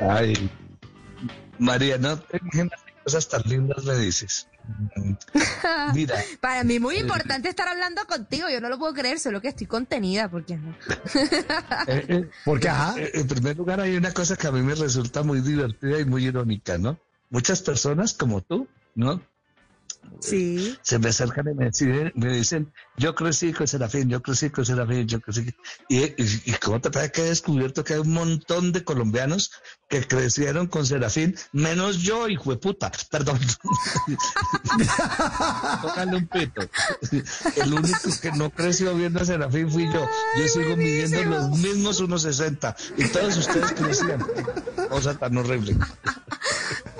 Ay, María, no tengas cosas tan lindas me dices. Mira. Para mí es muy importante estar hablando contigo. Yo no lo puedo creer, solo que estoy contenida porque no. eh, eh, porque, ajá. Eh, en primer lugar, hay una cosa que a mí me resulta muy divertida y muy irónica, ¿no? Muchas personas como tú, ¿no? Sí. Se me acercan y me dicen, me dicen yo crecí con Serafín, yo crecí con Serafín, yo crecí. Y, y, y cómo te parece que he descubierto que hay un montón de colombianos que crecieron con Serafín, menos yo, hijo de puta. Perdón. Tócale un pito. El único que no creció viendo a Serafín fui yo. Yo sigo midiendo los mismos 1.60 y todos ustedes crecían. Cosa tan horrible.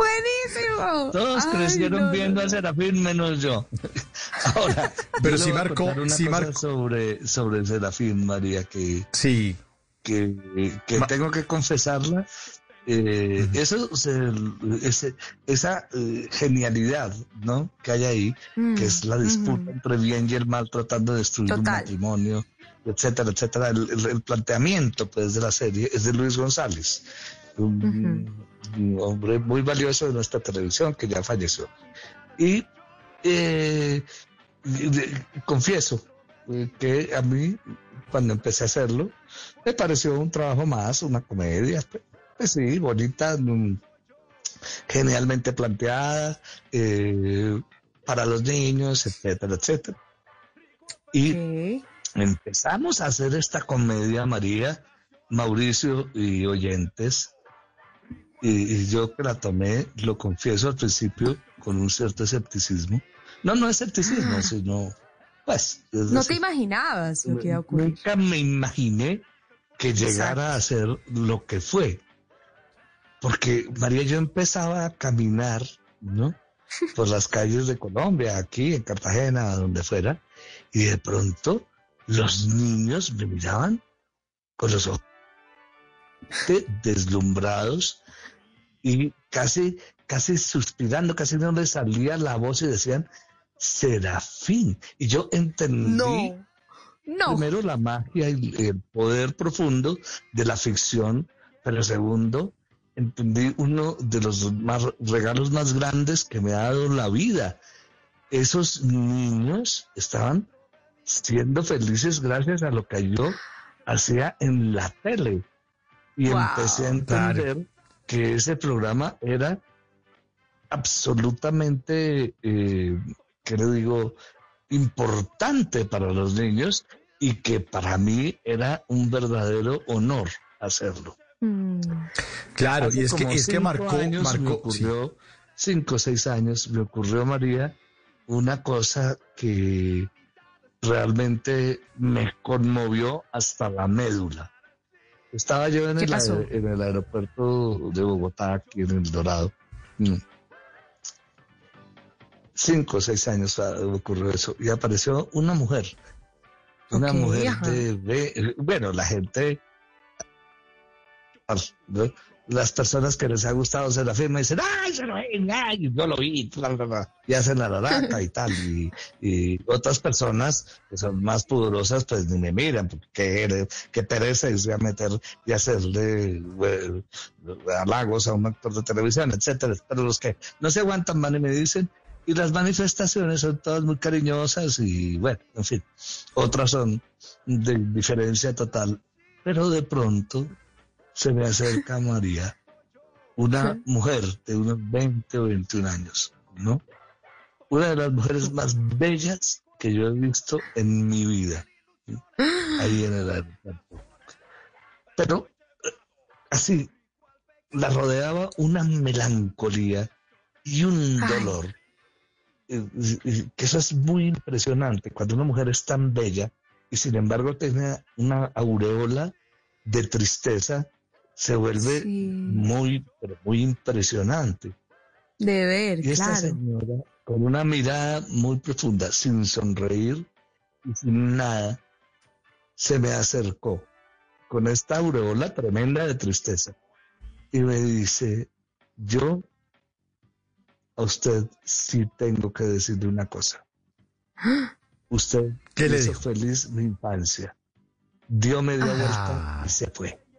Buenísimo. Todos Ay, crecieron no, viendo no. a Serafín menos yo. Ahora, Pero yo marcó- una cosa marcó- sobre, sobre Serafín, María, que, Sí. que, que Ma- tengo que confesarla. Eh, Eso, se- ese- esa eh, genialidad, ¿no? Que hay ahí, Mm, que es la disputa ujú. entre bien y el mal tratando de destruir un matrimonio, etcétera, etcétera. El, el- el planteamiento, pues, de la serie es de Luis González, un, un hombre muy valioso de nuestra televisión que ya falleció. Y eh, confieso eh, que a mí, cuando empecé a hacerlo, me pareció un trabajo más, una comedia, pues, pues sí, bonita, mm, genialmente planteada, eh, para los niños, etcétera, etcétera. Y empezamos a hacer esta comedia, María, Mauricio y oyentes, y, y yo que la tomé, lo confieso al principio, con un cierto escepticismo. No, no escepticismo, sino, pues... es No te decir, imaginabas lo que iba a ocurrir. Nunca me imaginé que llegara a ser lo que fue. Porque María, yo empezaba a caminar, ¿no? Por las calles de Colombia, aquí en Cartagena, donde fuera, y de pronto los niños me miraban con los ojos de- deslumbrados y casi, casi suspirando, casi no les salía la voz y decían, Serafín. Y yo entendí No. No. primero la magia y el poder profundo de la ficción, pero segundo, entendí uno de los más, regalos más grandes que me ha dado la vida. Esos niños estaban siendo felices gracias a lo que yo hacía en la tele. Y Wow. empecé a entender que ese programa era absolutamente, eh, ¿qué le digo?, importante para los niños y que para mí era un verdadero honor hacerlo. Mm. Claro, Hace y es que, es que cinco marcó, años me marcó, sí. cinco o seis años, me ocurrió, María, una cosa que realmente me conmovió hasta la médula. Estaba yo en ¿Qué el, pasó? aer- en el aeropuerto de Bogotá, aquí en El Dorado. Mm. Cinco o seis años ah, ocurrió eso y apareció una mujer. Una mujer ajá. de, de- bueno, la gente ¿no? Las personas que les ha gustado Serafín me dicen, ay, Serafín, ay, yo lo vi, bla, bla, bla", y hacen la laraca y tal, y, y otras personas que son más pudorosas, pues ni me miran, porque qué, pereza irse a meter y hacerle eh, halagos a un actor de televisión, etcétera, pero los que no se aguantan van y me dicen, y las manifestaciones son todas muy cariñosas y bueno, en fin, otras son de diferencia total, pero de pronto se me acerca María, una mujer de unos 20 o 21 años, ¿no? Una de las mujeres más bellas que yo he visto en mi vida, ¿sí? ahí en el aeropuerto. Pero eh, así, la rodeaba una melancolía y un dolor, eh, que eso es muy impresionante, cuando una mujer es tan bella y sin embargo tiene una aureola de tristeza se vuelve muy, pero muy impresionante. De ver, y esta señora, con una mirada muy profunda, sin sonreír y sin nada, se me acercó con esta aureola tremenda de tristeza y me dice, yo a usted sí tengo que decirle una cosa. Usted ¿Qué le hizo feliz mi infancia. Dio media vuelta y se fue.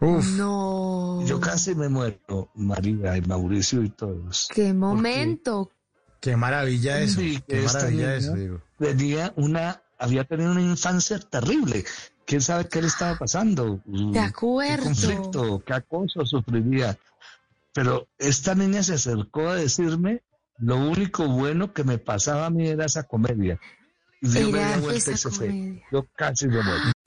Uf. No. Yo casi me muero, María y Mauricio y todos. Qué momento. Qué maravilla eso. qué maravilla eso, digo. Tenía una, había tenido una infancia terrible. ¿Quién sabe qué le estaba pasando? De acuerdo. Qué conflicto, qué acoso sufriría. Pero esta niña se acercó a decirme lo único bueno que me pasaba a mí era esa comedia. Y dio media vuelta y se fue. Yo casi me muero.